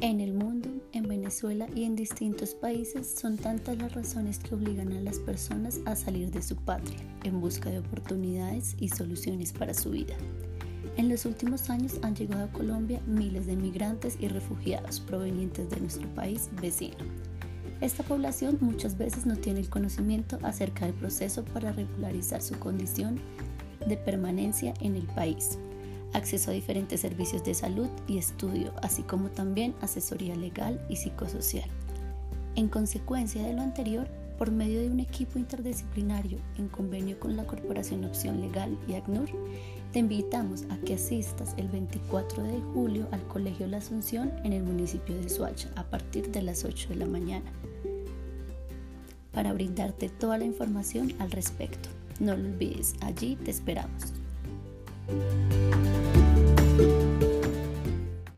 En el mundo, en Venezuela y en distintos países son tantas las razones que obligan a las personas a salir de su patria en busca de oportunidades y soluciones para su vida. En los últimos años han llegado a Colombia miles de migrantes y refugiados provenientes de nuestro país vecino. Esta población muchas veces no tiene el conocimiento acerca del proceso para regularizar su condición de permanencia en el país acceso a diferentes servicios de salud y estudio, así como también asesoría legal y psicosocial. En consecuencia de lo anterior, por medio de un equipo interdisciplinario en convenio con la Corporación Opción Legal y ACNUR, te invitamos a que asistas el 24 de julio al Colegio La Asunción en el municipio de Soacha a partir de las 8 de la mañana para brindarte toda la información al respecto. No lo olvides, allí te esperamos.